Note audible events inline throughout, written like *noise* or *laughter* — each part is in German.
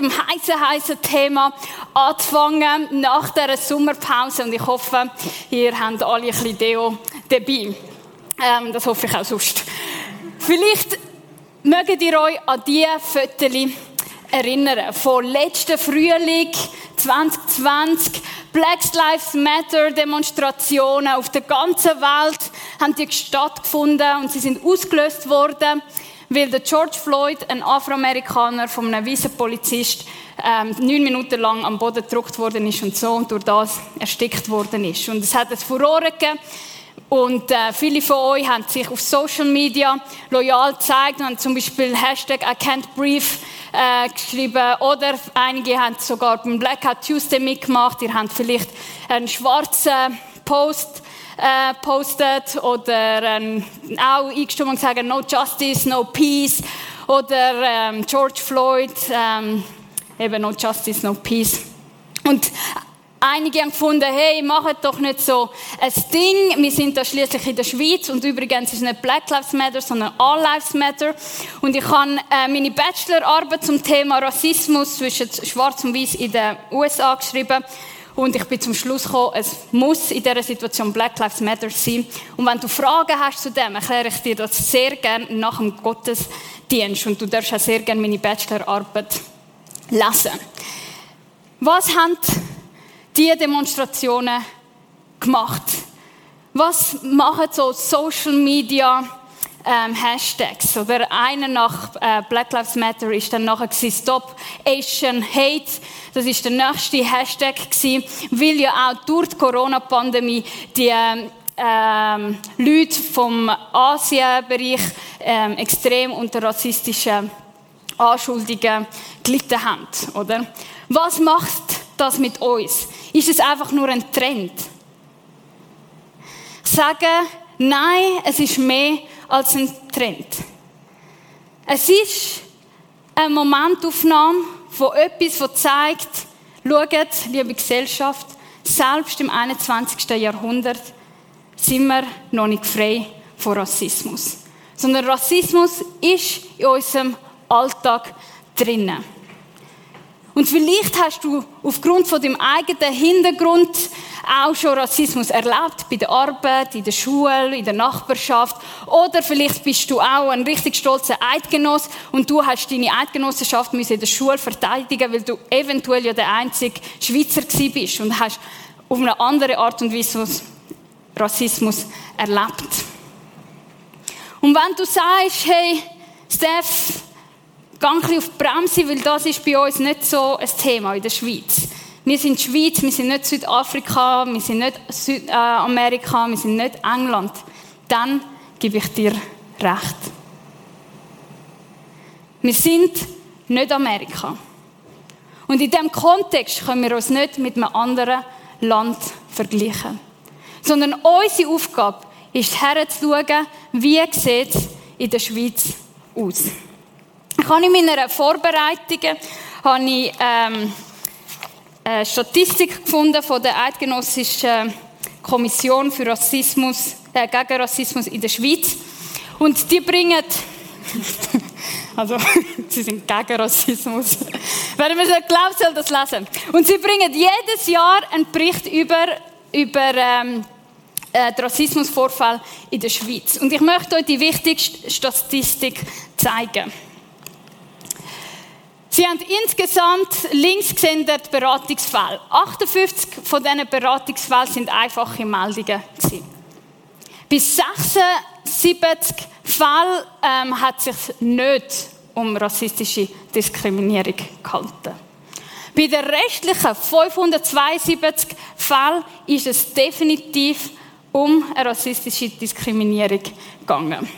mit dem heißen, heißen Thema anzufangen nach dieser Sommerpause und ich hoffe, ihr habt alle ein bisschen Deo dabei. Ähm, das hoffe ich auch sonst. Vielleicht mögt ihr euch an diese Fotos erinnern. Von letzten Frühling 2020. Black Lives Matter Demonstrationen auf der ganzen Welt haben die stattgefunden und sie sind ausgelöst worden, weil der George Floyd, ein Afroamerikaner von einem weißen Polizist, ähm, neun Minuten lang am Boden gedruckt worden ist und so und durch das erstickt worden ist. Und es hat ein Furore gegeben. Und äh, viele von euch haben sich auf Social Media loyal gezeigt und haben zum Beispiel Hashtag I can't breathe äh, geschrieben. Oder einige haben sogar beim Blackout Tuesday mitgemacht. Ihr habt vielleicht einen schwarzen Post äh, postet oder ähm, auch eingestimmt und gesagt, no justice, no peace. Oder ähm, George Floyd, ähm, eben no justice, no peace. Und Einige haben gefunden, hey, macht doch nicht so ein Ding. Wir sind da schließlich in der Schweiz und übrigens ist es nicht Black Lives Matter, sondern All Lives Matter. Und ich habe äh, meine Bachelorarbeit zum Thema Rassismus zwischen Schwarz und Weiß in den USA geschrieben. Und ich bin zum Schluss gekommen, es muss in dieser Situation Black Lives Matter sein. Und wenn du Fragen hast zu dem, erkläre ich dir das sehr gerne nach dem Gottesdienst. Und du darfst auch sehr gerne meine Bachelorarbeit lesen. Was haben die Demonstrationen gemacht? Was machen so Social Media ähm, Hashtags? Oder einer nach äh, Black Lives Matter ist dann nachher gewesen, Stop Asian Hate. Das ist der nächste Hashtag gewesen, weil ja auch durch die Corona-Pandemie die ähm, Leute vom Asienbereich ähm, extrem unter rassistischen Anschuldigungen gelitten haben, oder? Was macht das mit uns? Ist es einfach nur ein Trend? Ich sage, nein, es ist mehr als ein Trend. Es ist eine Momentaufnahme von etwas, das zeigt, schaut, liebe Gesellschaft, selbst im 21. Jahrhundert sind wir noch nicht frei von Rassismus. Sondern Rassismus ist in unserem Alltag drinnen. Und vielleicht hast du aufgrund von deinem eigenen Hintergrund auch schon Rassismus erlebt, bei der Arbeit, in der Schule, in der Nachbarschaft. Oder vielleicht bist du auch ein richtig stolzer Eidgenoss und du hast deine Eidgenossenschaft in der Schule verteidigen, weil du eventuell ja der einzige Schweizer gewesen bist und hast auf eine andere Art und Weise Rassismus erlebt. Und wenn du sagst, hey, Steph, geh ein bisschen auf die Bremse, weil das ist bei uns nicht so ein Thema in der Schweiz. Wir sind die Schweiz, wir sind nicht Südafrika, wir sind nicht Südamerika, wir sind nicht England. Dann gebe ich dir recht. Wir sind nicht Amerika. Und in diesem Kontext können wir uns nicht mit einem anderen Land vergleichen. Sondern unsere Aufgabe ist herzuschauen, wie sieht es in der Schweiz aus. Ich habe in meiner Vorbereitung habe ich, ähm, eine Statistik gefunden von der Eidgenössischen Kommission für Rassismus, äh, gegen Rassismus in der Schweiz. Und die bringen, *laughs* also, *laughs* sie sind gegen Rassismus. Wer mir das glaubt, soll das lesen. Und sie bringen jedes Jahr einen Bericht über, über ähm, äh, den Rassismusvorfall in der Schweiz. Und ich möchte euch die wichtigste Statistik zeigen. Sie haben insgesamt links gesehen die Beratungsfälle. 58 von diesen Beratungsfällen sind einfache Meldungen. Bis 76 Fälle ähm, hat sich nicht um rassistische Diskriminierung gehalten. Bei den restlichen 572 Fällen ist es definitiv um eine rassistische Diskriminierung gegangen.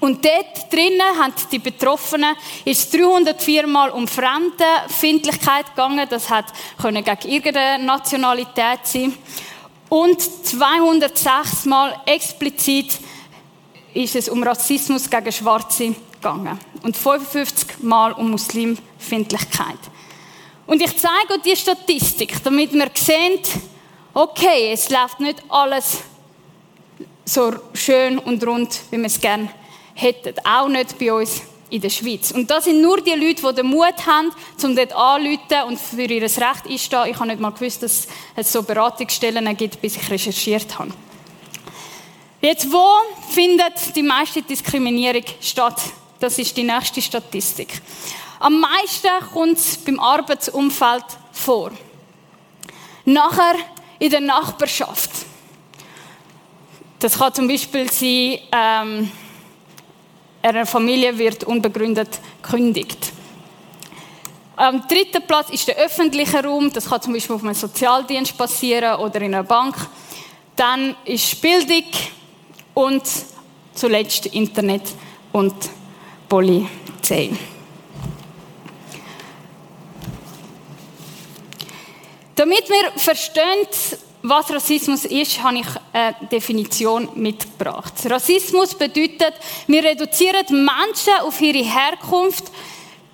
Und dort drinnen haben die Betroffenen ist 304 Mal um Fremdenfindlichkeit gegangen. Das hat können gegen irgendeine Nationalität sein. Und 206 Mal explizit ist es um Rassismus gegen Schwarze gegangen. Und 55 Mal um Muslimfindlichkeit. Und ich zeige euch die Statistik, damit wir sehen, okay, es läuft nicht alles so schön und rund, wie wir es gerne hätten. Auch nicht bei uns in der Schweiz. Und das sind nur die Leute, die den Mut haben, um dort anzurufen und für ihr Recht einzustehen. Ich habe nicht mal gewusst, dass es so Beratungsstellen gibt, bis ich recherchiert habe. Jetzt, wo findet die meiste Diskriminierung statt? Das ist die nächste Statistik. Am meisten kommt es beim Arbeitsumfeld vor. Nachher in der Nachbarschaft. Das kann zum Beispiel sein, ähm, einer Familie wird unbegründet gekündigt. Am dritten Platz ist der öffentliche Raum. Das kann zum Beispiel auf einem Sozialdienst passieren oder in einer Bank. Dann ist Bildung und zuletzt Internet und Polizei. Damit wir verstehen, was Rassismus ist, habe ich eine Definition mitgebracht. Rassismus bedeutet, wir reduzieren Menschen auf ihre Herkunft,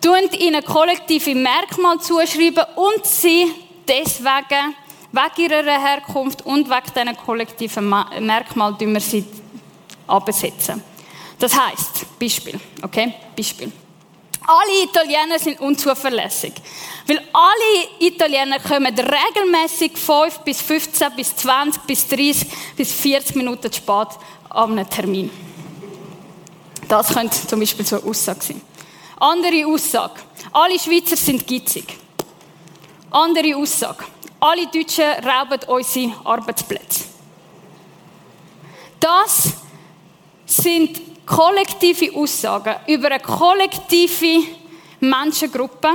tun ihnen kollektive Merkmale zuschreiben und sie deswegen, wegen ihrer Herkunft und wegen diesen kollektiven Merkmalen, wir sie absetzen. Das heißt, Beispiel, okay? Beispiel. Alle Italiener sind unzuverlässig. Weil alle Italiener kommen regelmäßig 5 bis 15 bis 20 bis 30 bis 40 Minuten zu spät an einem Termin. Das könnte zum Beispiel so eine Aussage sein. Andere Aussage. Alle Schweizer sind gitzig. Andere Aussage. Alle Deutschen rauben unsere Arbeitsplätze. Das sind kollektive Aussagen über eine kollektive Menschengruppe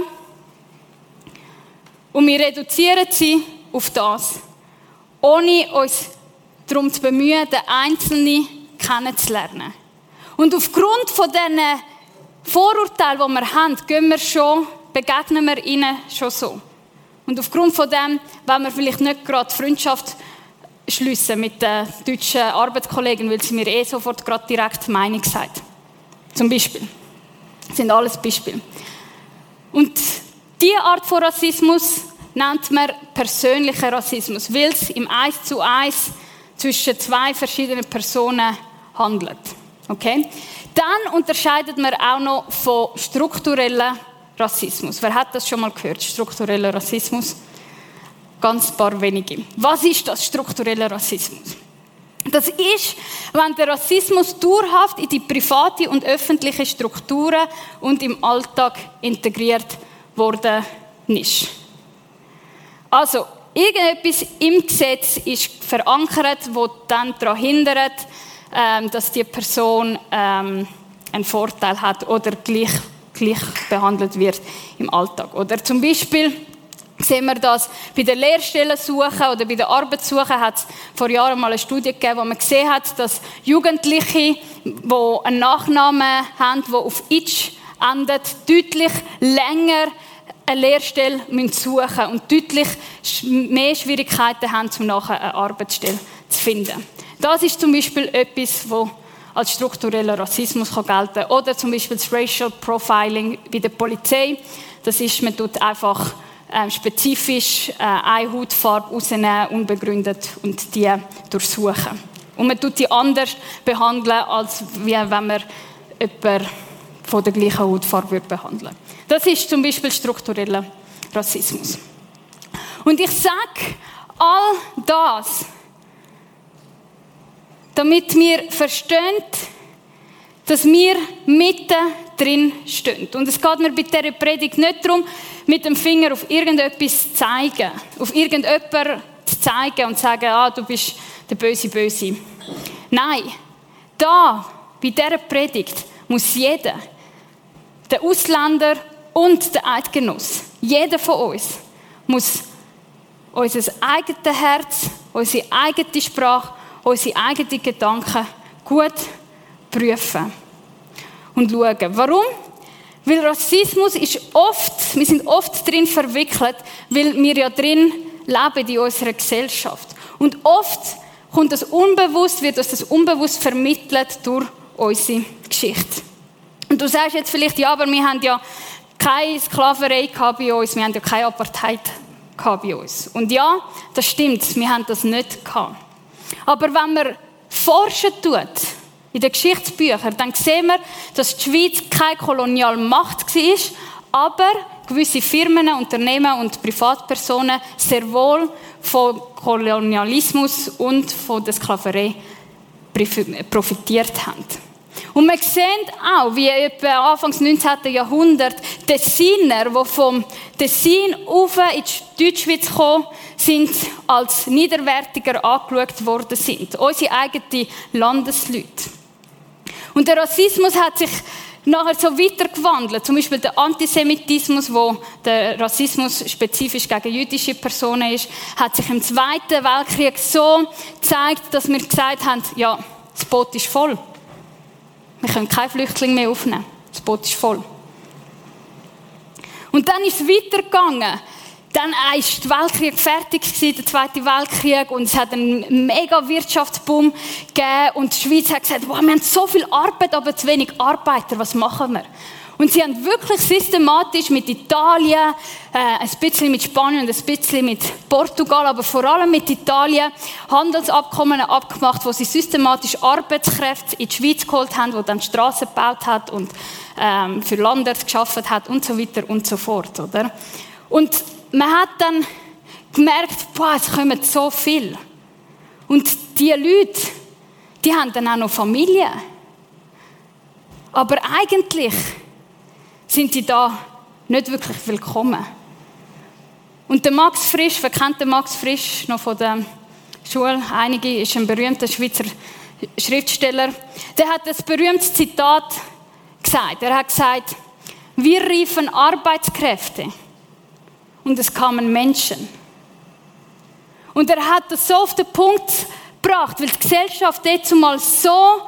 und wir reduzieren sie auf das, ohne uns darum zu bemühen, den Einzelnen kennenzulernen. Und aufgrund von diesen Vorurteilen, die wir haben, gehen wir schon, begegnen wir ihnen schon so. Und aufgrund von dem wollen wir vielleicht nicht gerade Freundschaft schliessen mit den deutschen Arbeitskollegen, weil sie mir eh sofort gerade direkt Meinung sagt. Zum Beispiel. Das sind alles Beispiele. Und diese Art von Rassismus nennt man persönlicher Rassismus, weil es im Eins zu Eins zwischen zwei verschiedenen Personen handelt. Okay? Dann unterscheidet man auch noch von strukturellem Rassismus. Wer hat das schon mal gehört? Struktureller Rassismus? Ganz paar wenige. Was ist das struktureller Rassismus? Das ist, wenn der Rassismus dauerhaft in die private und öffentliche Strukturen und im Alltag integriert worden ist. Also, irgendetwas im Gesetz ist verankert, wo dann daran hindert, ähm, dass die Person ähm, einen Vorteil hat oder gleich, gleich behandelt wird im Alltag. Oder zum Beispiel sehen wir das bei der Lehrstellensuche oder bei der Arbeitssuche hat es vor Jahren mal eine Studie gegeben, wo man gesehen hat, dass Jugendliche, die einen Nachnamen haben, der auf «itch» endet, deutlich länger eine Lehrstelle suchen müssen und deutlich mehr Schwierigkeiten haben, um nachher eine Arbeitsstelle zu finden. Das ist zum Beispiel etwas, das als struktureller Rassismus gelten kann. Oder zum Beispiel das Racial Profiling bei der Polizei. Das ist, man tut einfach äh, spezifisch äh, eine Hautfarbe rausnehmen, unbegründet, und die durchsuchen. Und man tut die anders behandeln, als wenn man jemanden von der gleichen Hautfarbe behandeln würde. Das ist zum Beispiel struktureller Rassismus. Und ich sage all das, damit wir verstehen, dass wir mitten drin stehen. Und es geht mir bei dieser Predigt nicht darum, mit dem Finger auf irgendetwas zu zeigen, auf irgendjemanden zu zeigen und zu sagen, ah, du bist der Böse, Böse. Nein, da, bei dieser Predigt, muss jeder, der Ausländer und der Eidgenoss, jeder von uns, muss unser eigenes Herz, unsere eigene Sprache, unsere eigenen Gedanken gut prüfen und schauen. Warum? Weil Rassismus ist oft, wir sind oft drin verwickelt, weil wir ja drin leben in unserer Gesellschaft. Und oft kommt das unbewusst, wird uns das unbewusst vermittelt durch unsere Geschichte. Und du sagst jetzt vielleicht, ja, aber wir haben ja keine Sklaverei bei uns, wir haben ja keine Apartheid bei uns. Und ja, das stimmt, wir haben das nicht gehabt. Aber wenn man forschen tut, in den Geschichtsbüchern, dann sehen wir, dass die Schweiz keine Kolonialmacht war, aber gewisse Firmen, Unternehmen und Privatpersonen sehr wohl von Kolonialismus und von der Sklaverei profitiert haben. Und wir sehen auch, wie etwa Anfangs 19. Jahrhundert Tessiner, die vom Tessin auf in die Deutschschweiz gekommen sind, als niederwertiger angeschaut worden sind. Unsere eigenen Landesleute. Und der Rassismus hat sich nachher so weitergewandelt. Zum Beispiel der Antisemitismus, wo der Rassismus spezifisch gegen jüdische Personen ist, hat sich im Zweiten Weltkrieg so gezeigt, dass wir gesagt haben, ja, das Boot ist voll. Wir können keine Flüchtlinge mehr aufnehmen. Das Boot ist voll. Und dann ist es weitergegangen. Dann war der Weltkrieg fertig, der Zweite Weltkrieg, und es hat einen mega Wirtschaftsboom gegeben. Und die Schweiz hat gesagt, wow, wir haben so viel Arbeit, aber zu wenig Arbeiter, was machen wir? Und sie haben wirklich systematisch mit Italien, äh, ein bisschen mit Spanien und ein bisschen mit Portugal, aber vor allem mit Italien Handelsabkommen abgemacht, wo sie systematisch Arbeitskräfte in die Schweiz geholt haben, wo dann Straßen gebaut hat und ähm, für Landwirte geschaffen hat und so weiter und so fort, oder? Und man hat dann gemerkt, boah, es kommen so viel. Und die Leute, die haben dann auch noch Familie. Aber eigentlich sind die da nicht wirklich willkommen. Und der Max Frisch, wer kennt den Max Frisch noch von der Schule? Einige ist ein berühmter Schweizer Schriftsteller. Der hat das berühmte Zitat gesagt. Er hat gesagt, wir riefen Arbeitskräfte und es kamen Menschen. Und er hat das so auf den Punkt gebracht, weil die Gesellschaft jetzt mal so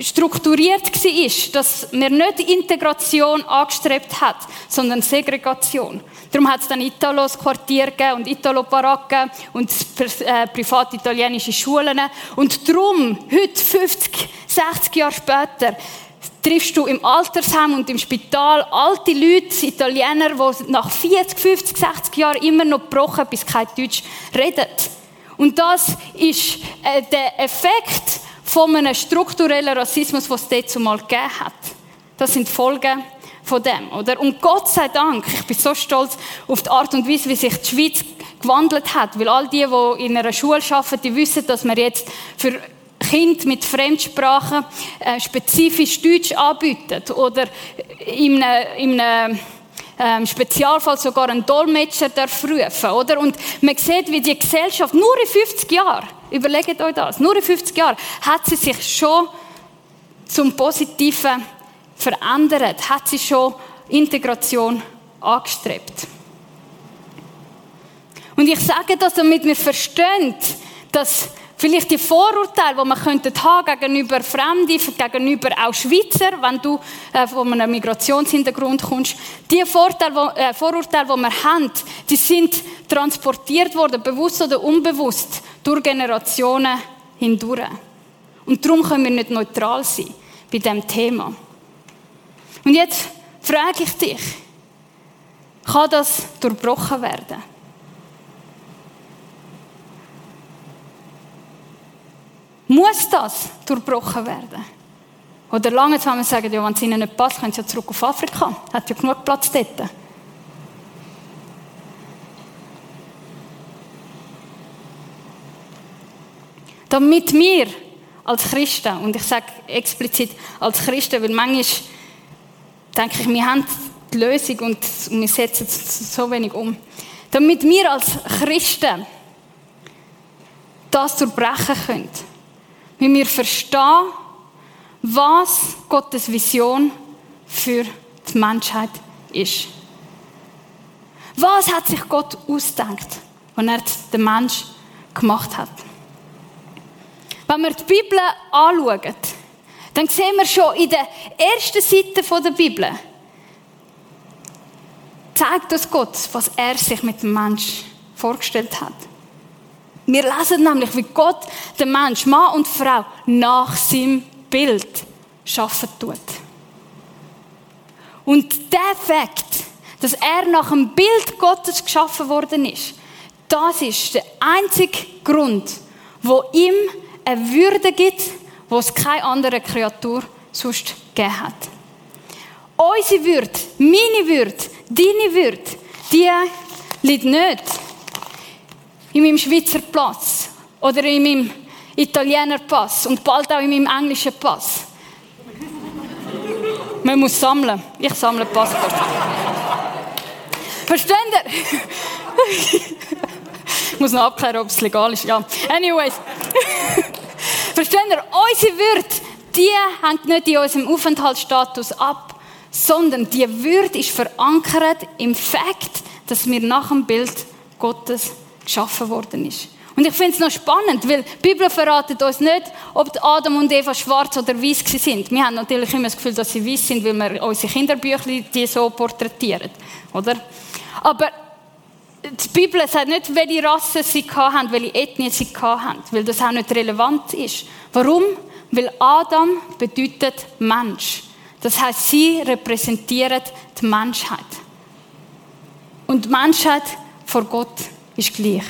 strukturiert war, dass man nicht Integration angestrebt hat, sondern Segregation. Darum hat es dann Italos Quartier und Italo-Baracken und äh, private italienische Schulen. Und darum, heute, 50, 60 Jahre später, triffst du im Altersheim und im Spital alte Leute, Italiener, die nach 40, 50, 60 Jahren immer noch gebrochen bis kein Deutsch reden. Und das ist äh, der Effekt von einem strukturellen Rassismus, was es dort zumal gegeben hat. Das sind Folgen von dem, oder? Und Gott sei Dank, ich bin so stolz auf die Art und Weise, wie sich die Schweiz gewandelt hat, weil all die, die in einer Schule arbeiten, die wissen, dass wir jetzt für Kinder mit Fremdsprachen äh, spezifisch Deutsch anbieten oder in einem, in einem ähm, Spezialfall sogar einen Dolmetscher darf rufen, oder? Und man sieht, wie die Gesellschaft nur in 50 Jahren, überlegt euch das, nur in 50 Jahren hat sie sich schon zum Positiven verändert, hat sie schon Integration angestrebt. Und ich sage das, damit wir verstehen, dass Vielleicht die Vorurteile, die man könnte haben gegenüber Fremden, gegenüber auch Schweizer, wenn du äh, von einem Migrationshintergrund kommst. Die Vorteile, wo, äh, Vorurteile, die wir haben, die sind transportiert worden, bewusst oder unbewusst, durch Generationen hindurch. Und darum können wir nicht neutral sein bei diesem Thema. Und jetzt frage ich dich, kann das durchbrochen werden? Muss das durchbrochen werden? Oder lange wir sagen, ja, wenn es ihnen nicht passt, können sie ja zurück auf Afrika. Hat ja genug Platz dort. Damit wir als Christen, und ich sage explizit als Christen, weil manchmal denke ich, wir haben die Lösung und wir setzen es so wenig um. Damit wir als Christen das durchbrechen können wie wir verstehen, was Gottes Vision für die Menschheit ist. Was hat sich Gott ausgedacht, als er den Mensch gemacht hat? Wenn wir die Bibel anschauen, dann sehen wir schon in der ersten Seite der Bibel, zeigt uns Gott, was er sich mit dem Mensch vorgestellt hat. Wir lesen nämlich, wie Gott den Mensch, Mann und Frau, nach seinem Bild schaffen tut. Und der Fakt, dass er nach dem Bild Gottes geschaffen worden ist, das ist der einzige Grund, wo ihm eine Würde gibt, wo es keine andere Kreatur sonst gegeben hat. Unsere Würde, meine Würde, deine Würde, die liegt nicht in meinem Schweizer Pass oder in meinem Italiener Pass und bald auch in meinem englischen Pass. Man muss sammeln. Ich sammle Passport. Versteht ihr? ich muss noch abklären, ob es legal ist. Ja. Anyways. Versteht ihr? Unsere Würde, die hängt nicht in unserem Aufenthaltsstatus ab, sondern die Würde ist verankert im Fakt, dass wir nach dem Bild Gottes geschaffen worden ist. Und ich finde es noch spannend, weil die Bibel verratet uns nicht, ob Adam und Eva schwarz oder weiß sind. Wir haben natürlich immer das Gefühl, dass sie weiß sind, weil wir unsere Kinderbücher die so porträtieren, oder? Aber die Bibel sagt nicht, welche Rasse sie haben, welche Ethnie sie haben, weil das auch nicht relevant ist. Warum? Weil Adam bedeutet Mensch. Das heißt, sie repräsentieren die Menschheit. Und die Menschheit vor Gott ist gleich.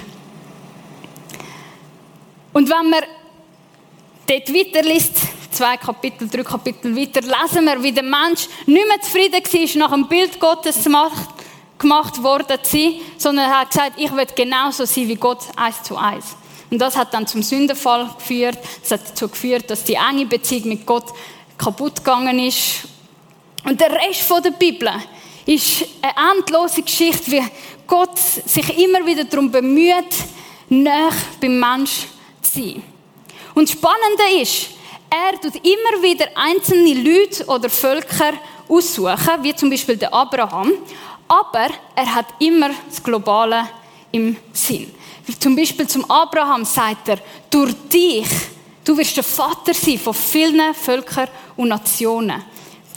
Und wenn man dort weiterliest, zwei Kapitel, drei Kapitel weiter, lesen wir, wie der Mensch nicht mehr zufrieden war, nach dem Bild Gottes gemacht worden zu sein, sondern er hat gesagt, ich will genauso sein wie Gott, eins zu eins. Und das hat dann zum Sündenfall geführt. Das hat dazu geführt, dass die enge Beziehung mit Gott kaputt gegangen ist. Und der Rest der Bibel ist eine endlose Geschichte, wie Gott sich immer wieder darum bemüht, näher beim Mensch zu sein. Und das Spannende ist, er tut immer wieder einzelne Leute oder Völker aussuchen, wie zum Beispiel der Abraham, aber er hat immer das Globale im Sinn. Zum Beispiel zum Abraham sagt er, durch dich, du wirst der Vater sein von vielen Völkern und Nationen.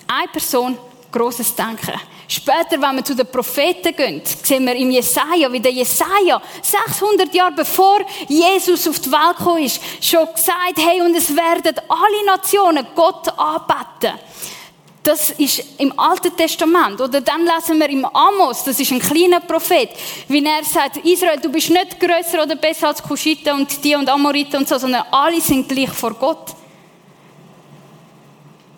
Eine Person, großes Denken. Später, wenn wir zu den Propheten gehen, sehen wir im Jesaja, wie der Jesaja 600 Jahre bevor Jesus auf die Welt gekommen ist, schon gesagt, hey, und es werden alle Nationen Gott anbeten. Das ist im Alten Testament. Oder dann lesen wir im Amos, das ist ein kleiner Prophet, wie er sagt, Israel, du bist nicht größer oder besser als Kuschiten und die und Amoriten und so, sondern alle sind gleich vor Gott.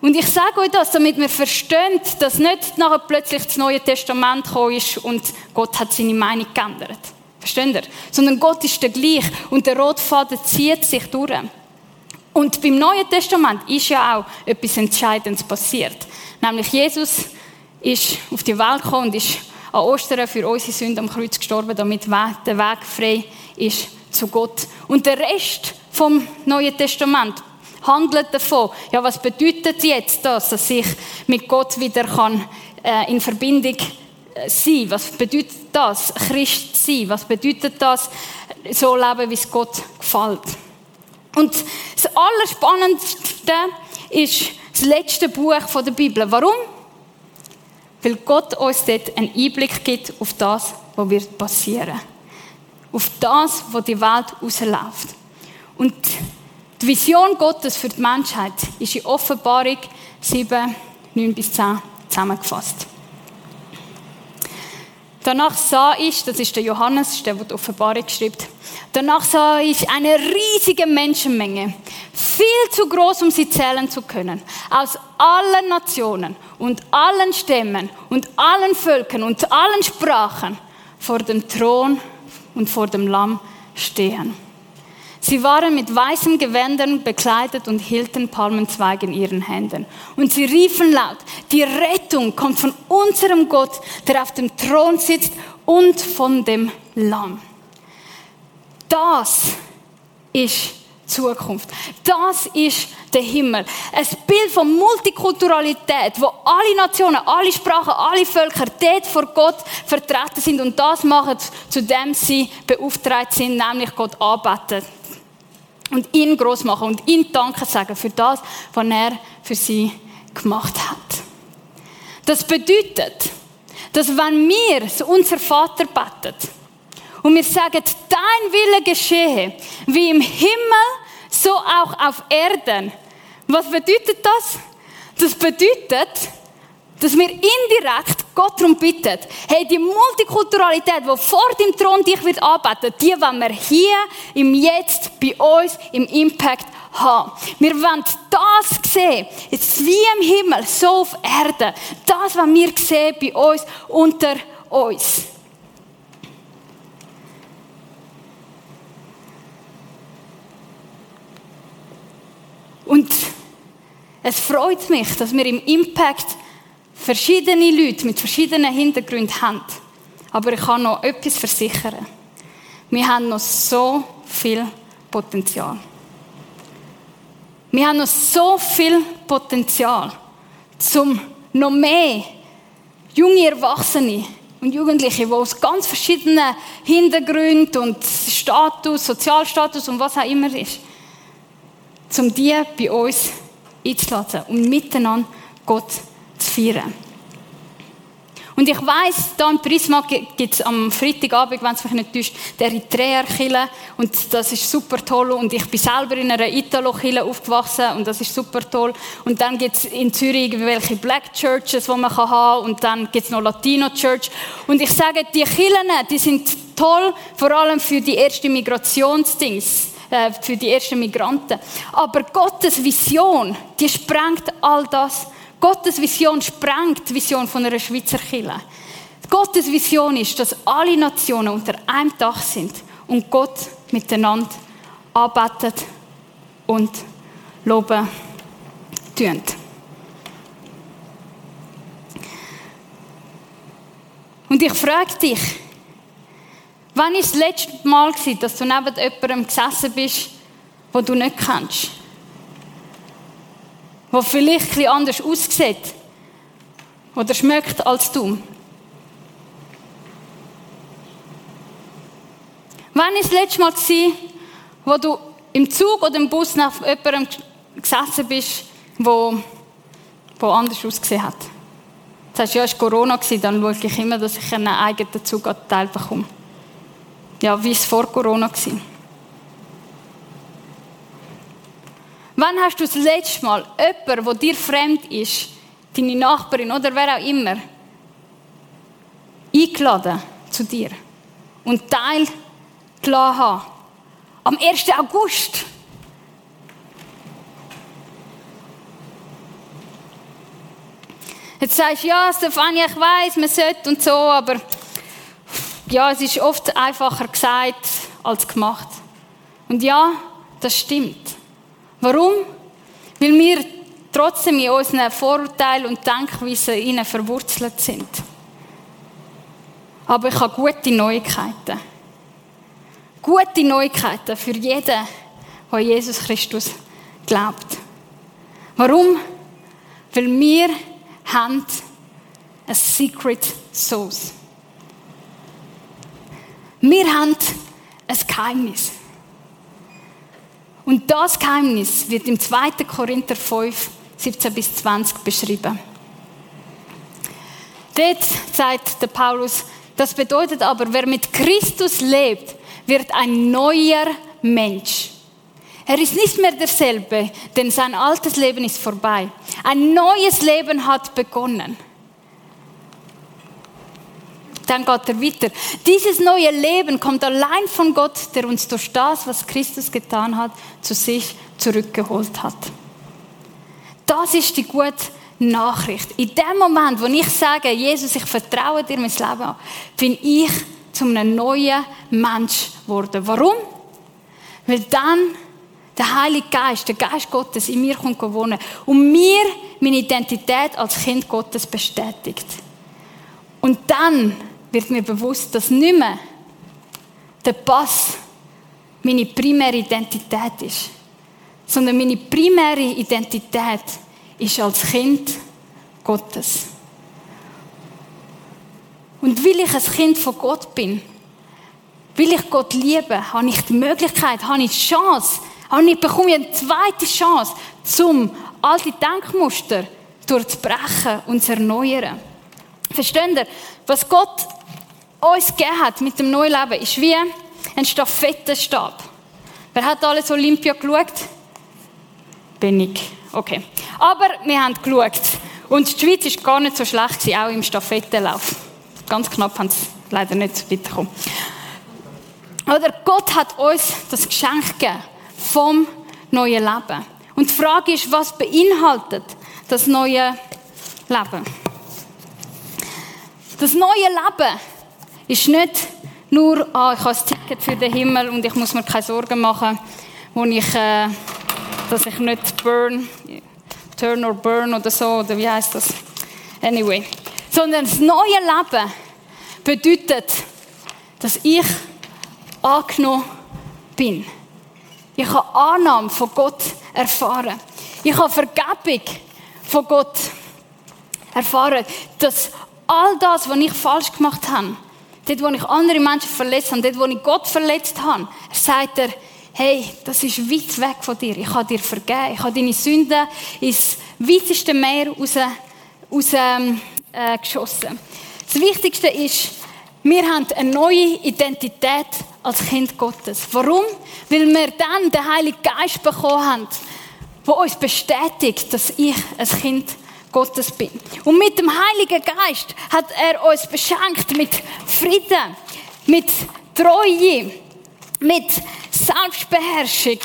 Und ich sage euch das, damit wir verstehen, dass nicht nachher plötzlich das Neue Testament gekommen ist und Gott hat seine Meinung geändert. Versteht ihr? Sondern Gott ist der gleich und der Rotfaden zieht sich durch. Und beim Neuen Testament ist ja auch etwas Entscheidendes passiert. Nämlich Jesus ist auf die Welt gekommen und ist an Ostern für unsere Sünden am Kreuz gestorben, damit der Weg frei ist zu Gott. Und der Rest vom Neuen Testament handelt davon, ja, was bedeutet jetzt das, dass ich mit Gott wieder kann, äh, in Verbindung äh, sein? Was bedeutet das, Christ sein? Was bedeutet das, so leben, wie es Gott gefällt? Und das Allerspannendste ist das letzte Buch der Bibel. Warum? Weil Gott uns dort einen Einblick gibt auf das, was wird passieren. Auf das, was die Welt rausläuft. Und die Vision Gottes für die Menschheit ist in Offenbarung 7, 9 bis 10 zusammengefasst. Danach sah ich, das ist der Johannes, der die Offenbarung schreibt, danach sah ich eine riesige Menschenmenge, viel zu groß, um sie zählen zu können, aus allen Nationen und allen Stämmen und allen Völkern und allen Sprachen vor dem Thron und vor dem Lamm stehen. Sie waren mit weißen Gewändern bekleidet und hielten Palmenzweige in ihren Händen. Und sie riefen laut, die Rettung kommt von unserem Gott, der auf dem Thron sitzt und von dem Lamm. Das ist Zukunft. Das ist der Himmel. Ein Bild von Multikulturalität, wo alle Nationen, alle Sprachen, alle Völker dort vor Gott vertreten sind und das machen, zu dem sie beauftragt sind, nämlich Gott anbeten und ihn groß machen und ihn Danke sagen für das, was er für sie gemacht hat. Das bedeutet, dass wenn wir unser Vater betet Und wir sagen, dein Wille geschehe, wie im Himmel, so auch auf Erden. Was bedeutet das? Das bedeutet, dass wir indirekt Gott darum bitten, hey, die Multikulturalität, die vor dem Thron dich wird anbeten, die wollen wir hier, im Jetzt, bei uns, im Impact haben. Wir wollen das sehen, jetzt wie im Himmel, so auf Erde. Das, was wir sehen bei uns, unter uns. Und es freut mich, dass wir im Impact verschiedene Leute mit verschiedenen Hintergründen haben. Aber ich kann noch etwas versichern. Wir haben noch so viel Potenzial. Wir haben noch so viel Potenzial, um noch mehr junge Erwachsene und Jugendliche, die aus ganz verschiedenen Hintergründen und Status, Sozialstatus und was auch immer ist, um die bei uns einzuladen und miteinander Gott zu feiern. Und ich weiss, da im Prisma gibt es am Freitagabend, wenn es mich nicht täuscht, der eritreer -Kille. Und das ist super toll. Und ich bin selber in einer Italo-Kille aufgewachsen. Und das ist super toll. Und dann gibt es in Zürich welche Black Churches, die man haben kann. Und dann gibt es noch Latino Church. Und ich sage, die Kirchen, die sind toll, vor allem für die ersten Migrationsdings äh, für die ersten Migranten. Aber Gottes Vision, die sprengt all das. Gottes Vision sprengt die Vision von einer Schweizer Kirche. Gottes Vision ist, dass alle Nationen unter einem Dach sind und Gott miteinander arbeitet und loben tun. Und ich frage dich, wann war das letzte Mal, dass du neben jemandem gesessen bist, wo du nicht kennst? Wo vielleicht etwas anders aussieht oder schmeckt als du. Wann war das letzte Mal, wo du im Zug oder im Bus nach jemandem gesessen bist, wo, wo anders ausgesehen hat? Du sagst, ja, es war Corona, dann schaue ich immer, dass ich einen eigenen Zuganteil bekomme. Ja, wie es vor Corona? War. Wann hast du das letzte Mal jemanden, der dir fremd ist, deine Nachbarin oder wer auch immer, eingeladen zu dir und teilgelassen haben? Am 1. August. Jetzt sagst du, ja, Stefania, ich weiß, man sollte und so, aber ja, es ist oft einfacher gesagt als gemacht. Und ja, das stimmt. Warum? Weil wir trotzdem in unseren Vorurteilen und Denkweisen innen verwurzelt sind. Aber ich habe gute Neuigkeiten. Gute Neuigkeiten für jeden, der Jesus Christus glaubt. Warum? Weil wir haben ein Secret Source. Wir haben ein Geheimnis. Und das Geheimnis wird im 2. Korinther 5, 17 bis 20 beschrieben. Dort sagt der Paulus, das bedeutet aber, wer mit Christus lebt, wird ein neuer Mensch. Er ist nicht mehr derselbe, denn sein altes Leben ist vorbei. Ein neues Leben hat begonnen. Dann geht er weiter. Dieses neue Leben kommt allein von Gott, der uns durch das, was Christus getan hat, zu sich zurückgeholt hat. Das ist die gute Nachricht. In dem Moment, wo ich sage, Jesus, ich vertraue dir mein Leben an, bin ich zu einem neuen Mensch geworden. Warum? Weil dann der Heilige Geist, der Geist Gottes in mir kommt wohnen und mir meine Identität als Kind Gottes bestätigt. Und dann wird mir bewusst, dass nicht mehr der Pass meine primäre Identität ist, sondern meine primäre Identität ist als Kind Gottes. Und weil ich ein Kind von Gott bin, weil ich Gott liebe, habe ich die Möglichkeit, habe ich die Chance, habe ich, bekomme eine zweite Chance, um alte Denkmuster durchzubrechen und zu erneuern. Versteht ihr? Was Gott uns gegeben hat mit dem neuen Leben, ist wie ein Stafettenstab. Wer hat alles Olympia geschaut? Bin ich. Okay. Aber wir haben geschaut. Und die Schweiz war gar nicht so schlecht, gewesen, auch im Stafettenlauf. Ganz knapp haben sie leider nicht so weit gekommen. Oder Gott hat uns das Geschenk gegeben vom neuen Leben. Und die Frage ist, was beinhaltet das neue Leben? Das neue Leben ist nicht nur, ah, ich habe ein Ticket für den Himmel und ich muss mir keine Sorgen machen, wo ich, äh, dass ich nicht burn, turn or burn oder so, oder wie heißt das? Anyway. Sondern das neue Leben bedeutet, dass ich angenommen bin. Ich habe Annahme von Gott erfahren. Ich habe Vergebung von Gott erfahren. Dass all das, was ich falsch gemacht habe, dort, wo ich andere Menschen verletzt habe, dort, wo ich Gott verletzt habe, sagt er, hey, das ist weit weg von dir. Ich habe dir vergeben. Ich habe deine Sünden ins weiteste Meer raus, raus äh, geschossen. Das Wichtigste ist, wir haben eine neue Identität als Kind Gottes. Warum? Weil wir dann den Heiligen Geist bekommen haben, der uns bestätigt, dass ich ein Kind Gottes bin. Und mit dem Heiligen Geist hat er uns beschenkt mit Frieden, mit Treue, mit Selbstbeherrschung,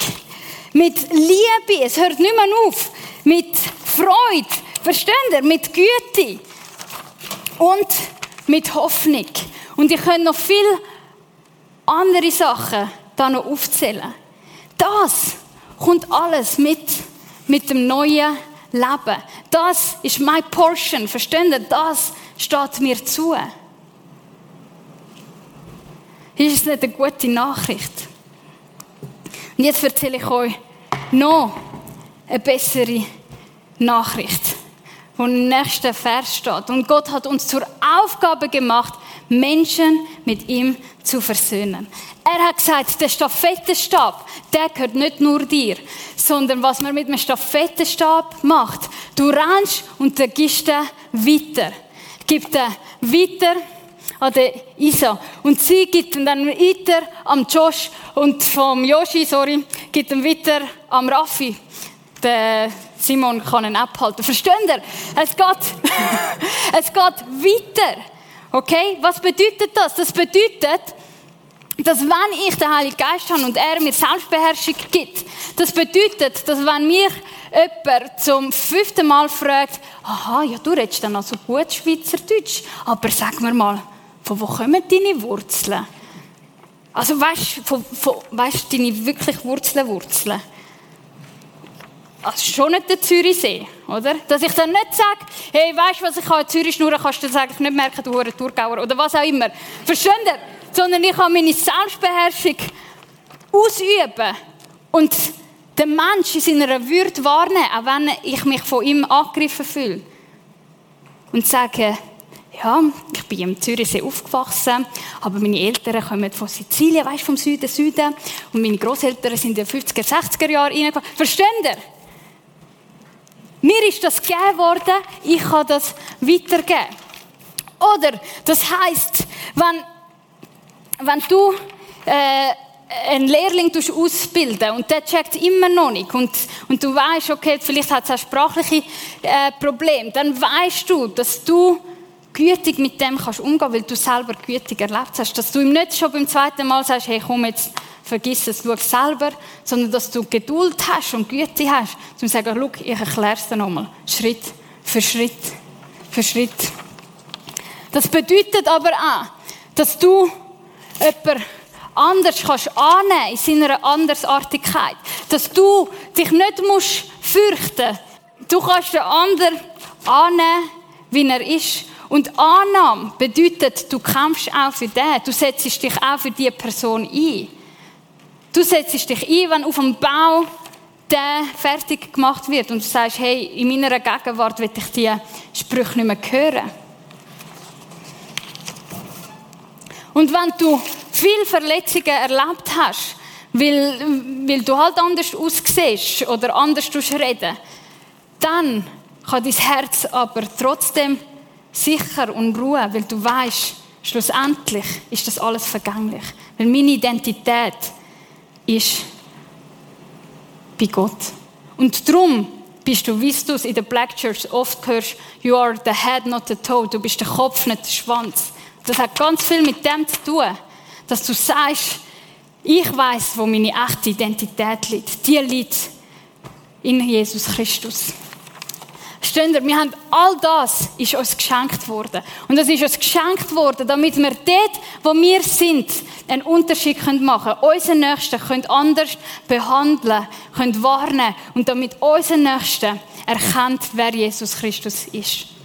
mit Liebe. Es hört nicht mehr auf. Mit Freude. Versteht ihr? Mit Güte. Und mit Hoffnung. Und ich könnte noch viel andere Sachen da noch aufzählen. Das kommt alles mit, mit dem neuen Leben. Das ist my portion. Versteht ihr? Das steht mir zu. Ist es nicht eine gute Nachricht? Und jetzt erzähle ich euch noch eine bessere Nachricht, wo im nächsten Vers steht. Und Gott hat uns zur Aufgabe gemacht, Menschen mit ihm zu versöhnen. Er hat gesagt, der Stafettenstab, der gehört nicht nur dir, sondern was man mit dem Stafettenstab macht, du rennst und du gibst den weiter. Gib den weiter an der Isa. Und sie gibt ihn dann weiter am Josh und vom Yoshi, sorry, gibt ihn weiter am Raffi. Der Simon kann ihn abhalten. Versteht ihr? Es geht, *laughs* es geht weiter. Okay? Was bedeutet das? Das bedeutet, dass wenn ich den Heiligen Geist habe und er mir Selbstbeherrschung gibt, das bedeutet, dass wenn mich jemand zum fünften Mal fragt, aha, ja, du redest dann also gut Schweizerdeutsch, aber sag mir mal, von wo kommen deine Wurzeln? Also weißt du, weißt, deine wirklich Wurzeln, Wurzeln? Also schon nicht der Zürichsee, oder? Dass ich dann nicht sage, hey, weißt du, was ich kann in Zürich schnurren, kannst du das eigentlich nicht merken, du Hure Thurgauer, oder was auch immer. Versteht ihr? Sondern ich kann meine Selbstbeherrschung ausüben und den Menschen in seiner Würde wahrnehmen, auch wenn ich mich von ihm angegriffen fühle. Und sagen, ja, ich bin im Zürichsee aufgewachsen, aber meine Eltern kommen von Sizilien, weißt vom Süden, Süden. Und meine Großeltern sind in den 50er, 60er Jahren reingekommen. Versteht ihr? Mir ist das gegeben worden, ich kann das weitergeben. Oder, das heißt, wenn, wenn du äh, einen Lehrling ausbilden und der checkt immer noch nicht und, und du weißt, okay, vielleicht hat es auch sprachliche äh, Probleme, dann weißt du, dass du gütig mit dem kannst umgehen, weil du selber gütig erlebt hast. Dass du ihm nicht schon beim zweiten Mal sagst, hey, komm jetzt, vergiss es, schau selber, sondern dass du Geduld hast und Güte hast, zu sagen, schau, ich erkläre es dir nochmal, Schritt für Schritt für Schritt. Das bedeutet aber auch, dass du jemanden anders kannst annehmen in seiner Andersartigkeit. Dass du dich nicht musst fürchten. Du kannst den anderen annehmen, wie er ist. Und Annahme bedeutet, du kämpfst auch für den. Du setzt dich auch für die Person ein. Du setzt dich ein, wenn auf dem Bau der fertig gemacht wird und du sagst, hey, in meiner Gegenwart will ich die Sprüche nicht mehr hören. Und wenn du viele Verletzungen erlebt hast, weil, weil du halt anders aussiehst oder anders reden dann kann dein Herz aber trotzdem sicher und ruhen, weil du weißt, schlussendlich ist das alles vergänglich. Weil meine Identität ist bei Gott. Und darum bist du, wie du es in der Black Church oft hörst, you are the head, not the toe. Du bist der Kopf, nicht der Schwanz. Das hat ganz viel mit dem zu tun, dass du sagst, ich weiß, wo meine echte Identität liegt. Die liegt in Jesus Christus. Steht ihr, wir haben all das ist uns geschenkt worden. Und das ist uns geschenkt worden, damit wir dort, wo wir sind, einen Unterschied machen können. Unseren Nächsten können anders behandeln, können warnen und damit unser Nächsten erkennt, wer Jesus Christus ist.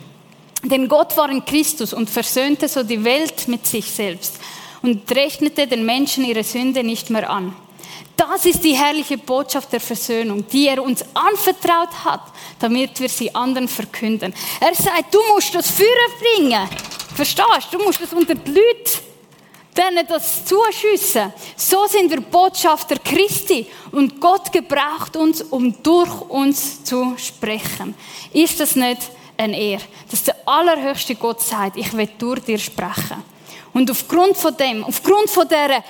Denn Gott war in Christus und versöhnte so die Welt mit sich selbst und rechnete den Menschen ihre Sünde nicht mehr an. Das ist die herrliche Botschaft der Versöhnung, die er uns anvertraut hat, damit wir sie anderen verkünden. Er sagt, du musst das Feuer bringen. Verstehst du? Du musst das unter die Leute denen das zuschüssen. So sind wir Botschafter Christi und Gott gebraucht uns, um durch uns zu sprechen. Ist das nicht ein Ehr, dass der allerhöchste Gott sagt, ich will durch dir sprechen. Und aufgrund von dem, aufgrund von dieser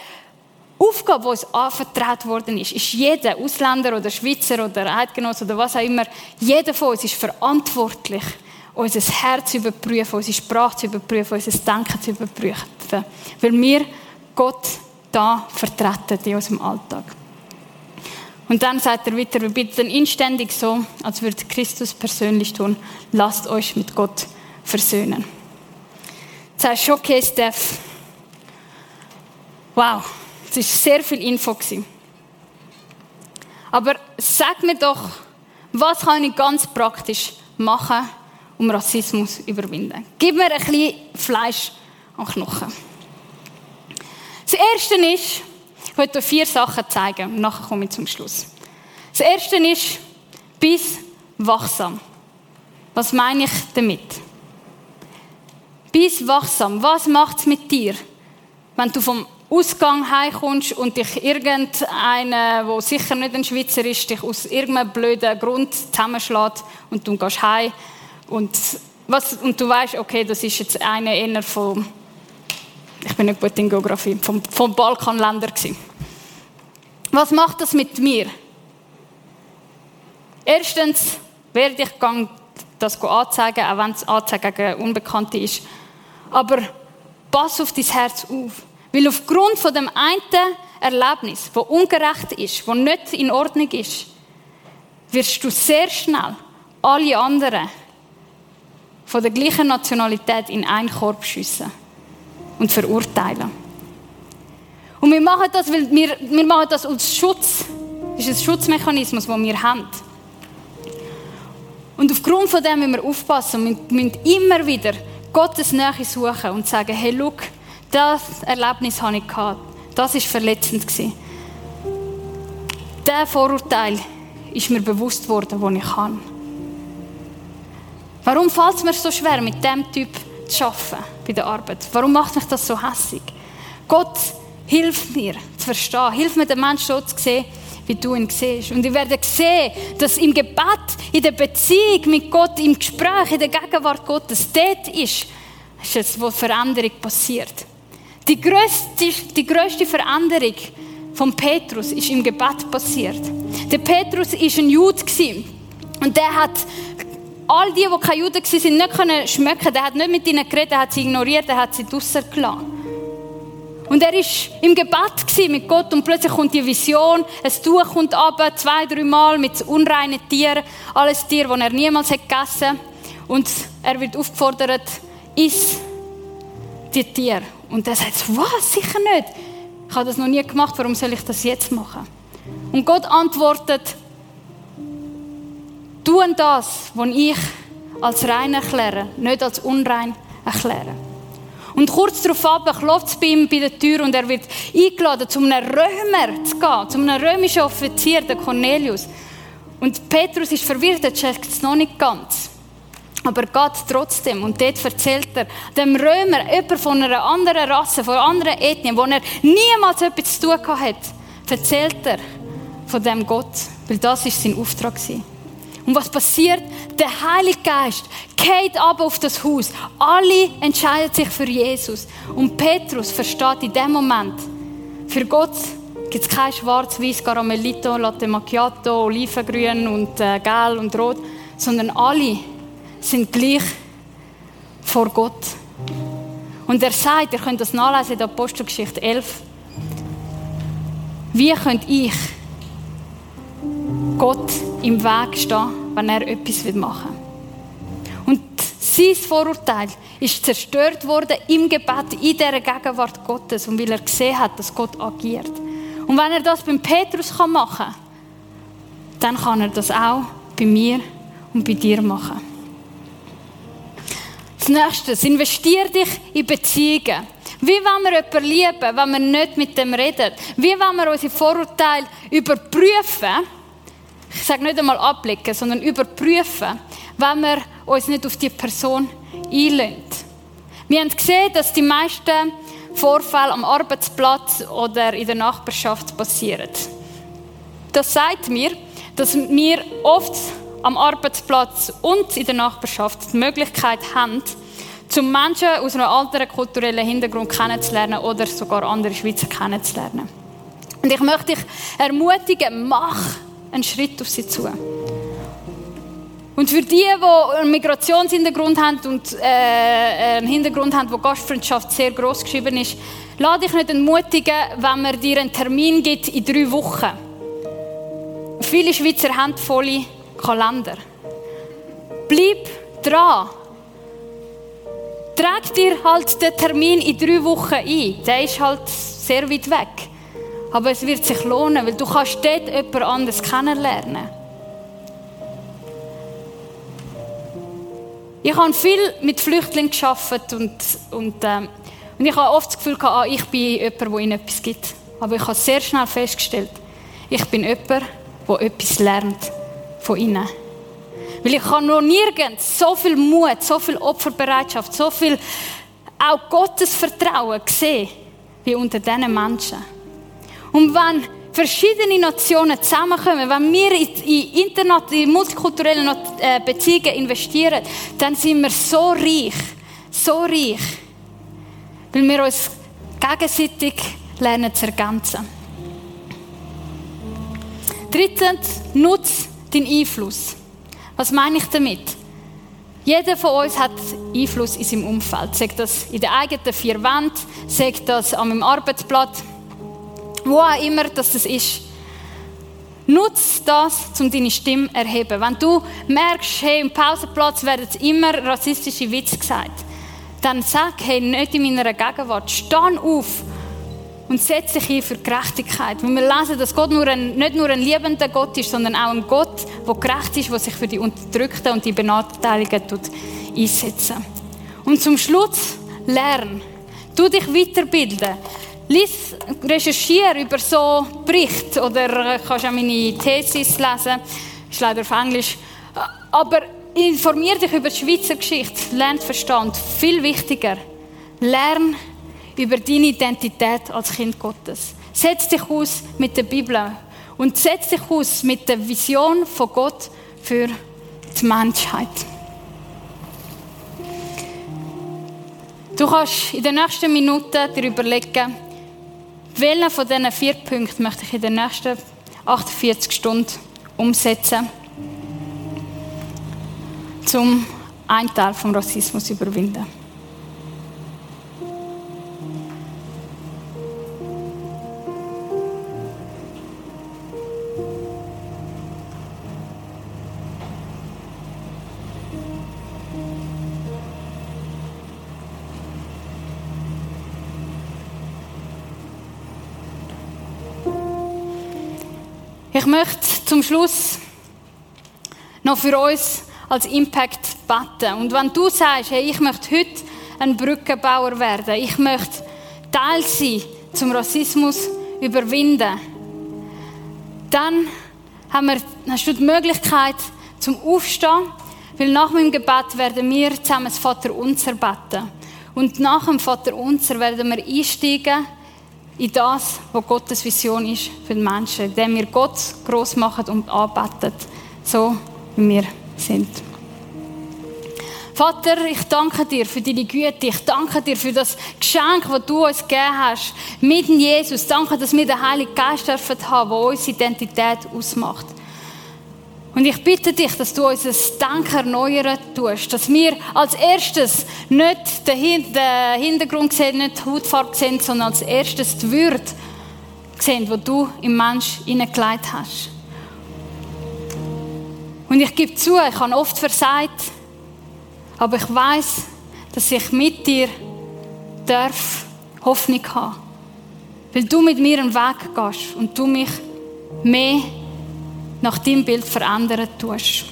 Aufgabe, die uns anvertraut worden ist, ist jeder Ausländer oder Schweizer oder Eidgenosse oder was auch immer, jeder von uns ist verantwortlich, unser Herz zu überprüfen, unsere Sprache zu überprüfen, unser Denken zu überprüfen. Weil wir Gott da vertreten in unserem Alltag. Und dann sagt er weiter, wir bitten inständig so, als würde Christus persönlich tun, lasst euch mit Gott versöhnen. Sagst du, okay, Steph, wow, das war sehr viel Info. Aber sag mir doch, was kann ich ganz praktisch machen, um Rassismus zu überwinden? Gib mir ein bisschen Fleisch an Knochen. Das Erste ist, ich möchte euch vier Sachen zeigen und nachher komme ich zum Schluss. Das Erste ist, bis wachsam. Was meine ich damit? Bis wachsam. Was macht es mit dir, wenn du vom Ausgang heimkommst und dich irgendeiner, der sicher nicht ein Schweizer ist, dich aus irgendeinem blöden Grund zusammenschlägt und du gehst heim und, was, und du weißt, okay, das ist jetzt einer von, ich bin nicht gut in Geografie, vom, vom Balkanländer gewesen. Was macht das mit mir? Erstens werde ich das anzeigen, auch wenn es Anzeige gegen Unbekannte ist. Aber pass auf dein Herz auf. Weil aufgrund von dem einen Erlebnis, das ungerecht ist, das nicht in Ordnung ist, wirst du sehr schnell alle anderen von der gleichen Nationalität in einen Korb schiessen und verurteilen. Und wir machen das, weil wir, wir machen das als Schutz. Das ist ein Schutzmechanismus, den wir haben. Und aufgrund von dem müssen wir aufpassen und müssen immer wieder Gottes Nähe suchen und sagen, hey, schau, das Erlebnis hatte ich. Das war verletzend. Der Vorurteil ist mir bewusst worden, den ich kann. Warum fällt es mir so schwer, mit dem Typ zu arbeiten bei der Arbeit? Warum macht mich das so hässlich? Gott hilft mir zu verstehen, hilft mir, den Menschen so zu sehen, wie du ihn siehst. Und ich werde sehen, dass im Gebet, in der Beziehung mit Gott, im Gespräch, in der Gegenwart Gottes, dort ist, ist es, wo Veränderung passiert. Die größte, die größte Veränderung von Petrus ist im Gebet passiert. Der Petrus war ein Jude und der hat all die, die keine Juden waren, nicht können schmecken. Der hat nicht mit ihnen geredet, er hat sie ignoriert, er hat sie draussen gelassen. Und er war im Gebet mit Gott und plötzlich kommt die Vision, ein Tuch kommt runter, zwei, drei Mal mit unreinen Tieren, alles Tier, die er niemals gegessen hat. Und er wird aufgefordert, iss die Tiere. Und er sagt, was, sicher nicht. Ich habe das noch nie gemacht, warum soll ich das jetzt machen? Und Gott antwortet, tu das, was ich als rein erkläre, nicht als unrein erkläre. Und kurz darauf klopft es bei ihm bei der Tür und er wird eingeladen, zu einem Römer zu gehen, zu einem römischen Offizier, der Cornelius. Und Petrus ist verwirrt, er checkt es noch nicht ganz. Aber Gott trotzdem. Und dort erzählt er dem Römer, jemand von einer anderen Rasse, von einer anderen Ethnie, wo er niemals etwas zu tun hat, erzählt er von dem Gott. Weil das ist sein Auftrag. Und was passiert? Der Heilige Geist geht ab auf das Haus. Alle entscheiden sich für Jesus. Und Petrus versteht in dem Moment, für Gott gibt es kein schwarz-weiß Caramellito, Latte Macchiato, Olivengrün und äh, Gel und Rot, sondern alle sind gleich vor Gott. Und er sagt, ihr könnt das nachlesen in der Apostelgeschichte 11, wie könnt ich Gott im Weg stehen, wenn er etwas machen will. Und sein Vorurteil ist zerstört worden im Gebet, in dieser Gegenwart Gottes und weil er gesehen hat, dass Gott agiert. Und wenn er das beim Petrus machen kann, dann kann er das auch bei mir und bei dir machen. Das nächste, investier dich in Beziehungen. Wie wollen wir jemanden lieben, wenn wir nicht mit dem reden? Wie wollen wir unsere Vorurteile überprüfen? Ich sage nicht einmal ablegen, sondern überprüfen, wenn wir uns nicht auf die Person einlösen. Wir haben gesehen, dass die meisten Vorfälle am Arbeitsplatz oder in der Nachbarschaft passieren. Das sagt mir, dass wir oft am Arbeitsplatz und in der Nachbarschaft die Möglichkeit haben, zum Menschen aus einem anderen kulturellen Hintergrund kennenzulernen oder sogar andere Schweizer kennenzulernen. Und ich möchte dich ermutigen, mach einen Schritt auf sie zu. Und für die, die einen Migrationshintergrund haben und äh, einen Hintergrund haben, wo Gastfreundschaft sehr groß geschrieben ist, lade dich nicht entmutigen, wenn man dir einen Termin gibt in drei Wochen. Viele Schweizer haben volle Kalender. Bleib dran. Trag dir halt den Termin in drei Wochen ein. Der ist halt sehr weit weg. Aber es wird sich lohnen, weil du kannst dort jemand anderes kennenlernen. Ich habe viel mit Flüchtlingen gearbeitet und, und, ähm, und ich habe oft das Gefühl, gehabt, ah, ich bin jemand, der ihnen etwas gibt. Aber ich habe sehr schnell festgestellt, ich bin jemand, der etwas lernt von ihnen. Weil ich habe noch nirgends so viel Mut, so viel Opferbereitschaft, so viel auch Gottes Vertrauen gesehen, wie unter diesen Menschen. Und wenn verschiedene Nationen zusammenkommen, wenn wir in, Internet, in multikulturelle äh, Beziehungen investieren, dann sind wir so reich, so reich, weil wir uns gegenseitig lernen zu ergänzen. Drittens, nutze deinen Einfluss. Was meine ich damit? Jeder von uns hat Einfluss in seinem Umfeld. Sagt das in den eigenen vier Wänden, sagt das an meinem Arbeitsplatz, wo auch immer das ist. Nutz das, um deine Stimme zu erheben. Wenn du merkst, hey, im Pausenplatz werden immer rassistische Witze gesagt, dann sag, hey, nicht in meiner Gegenwart. Steh auf und setze dich ein für Gerechtigkeit. Weil wir lesen, dass Gott nur ein, nicht nur ein liebender Gott ist, sondern auch ein Gott, der gerecht ist, der sich für die Unterdrückten und die Benachteiligten einsetzt. Und zum Schluss, lern. Du dich weiterbilden. Lies, recherchiere über so Berichte oder kannst auch meine Thesis lesen. Ist leider auf Englisch. Aber informier dich über die Schweizer Geschichte. Lern Verstand. Viel wichtiger. Lern über deine Identität als Kind Gottes. Setz dich aus mit der Bibel und setz dich aus mit der Vision von Gott für die Menschheit. Du kannst in den nächsten Minuten dir überlegen, welchen von diesen vier Punkten möchte ich in den nächsten 48 Stunden umsetzen, um einen Teil vom Rassismus zu überwinden. Ich möchte zum Schluss noch für uns als Impact beten. Und wenn du sagst, hey, ich möchte heute ein Brückenbauer werden, ich möchte Teil sein zum Rassismus überwinden, dann haben wir, hast du die Möglichkeit zum Aufstehen, weil nach meinem Gebet werden wir zusammen das Vater Unser beten. Und nach dem Vater Unser werden wir einsteigen in das, was Gottes Vision ist für die Menschen, indem wir Gott groß machen und anbeten, so wie wir sind. Vater, ich danke dir für deine Güte. Ich danke dir für das Geschenk, das du uns gegeben hast. Mit Jesus. Danke, dass wir den Heiligen Geist dürfen haben, der unsere Identität ausmacht. Und ich bitte dich, dass du unser Denken erneuern tust. Dass wir als erstes nicht den Hintergrund sehen, nicht die Hautfarbe sehen, sondern als erstes die Würde sehen, die du im Mensch hineingelegt hast. Und ich gebe zu, ich habe oft versagt, aber ich weiß, dass ich mit dir darf Hoffnung haben. Weil du mit mir einen Weg gehst und du mich mehr nach deinem Bild verändern tust.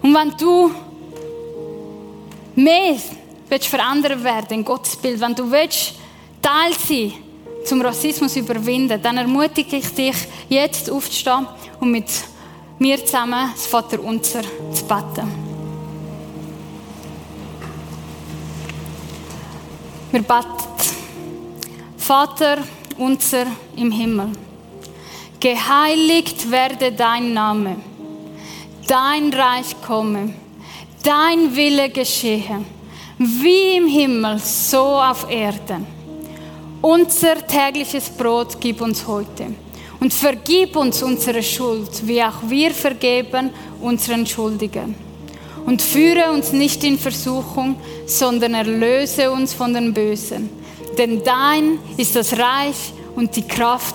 Und wenn du mehr willst verändern werden in Gottes Bild, wenn du willst Teil sein zum Rassismus überwinden, dann ermutige ich dich, jetzt aufzustehen und mit mir zusammen das Vaterunser zu beten. Wir beten. Vater unser im Himmel, geheiligt werde dein Name, dein Reich komme, dein Wille geschehe, wie im Himmel, so auf Erden. Unser tägliches Brot gib uns heute und vergib uns unsere Schuld, wie auch wir vergeben unseren Schuldigen. Und führe uns nicht in Versuchung, sondern erlöse uns von den Bösen. Denn dein ist das Reich und die Kraft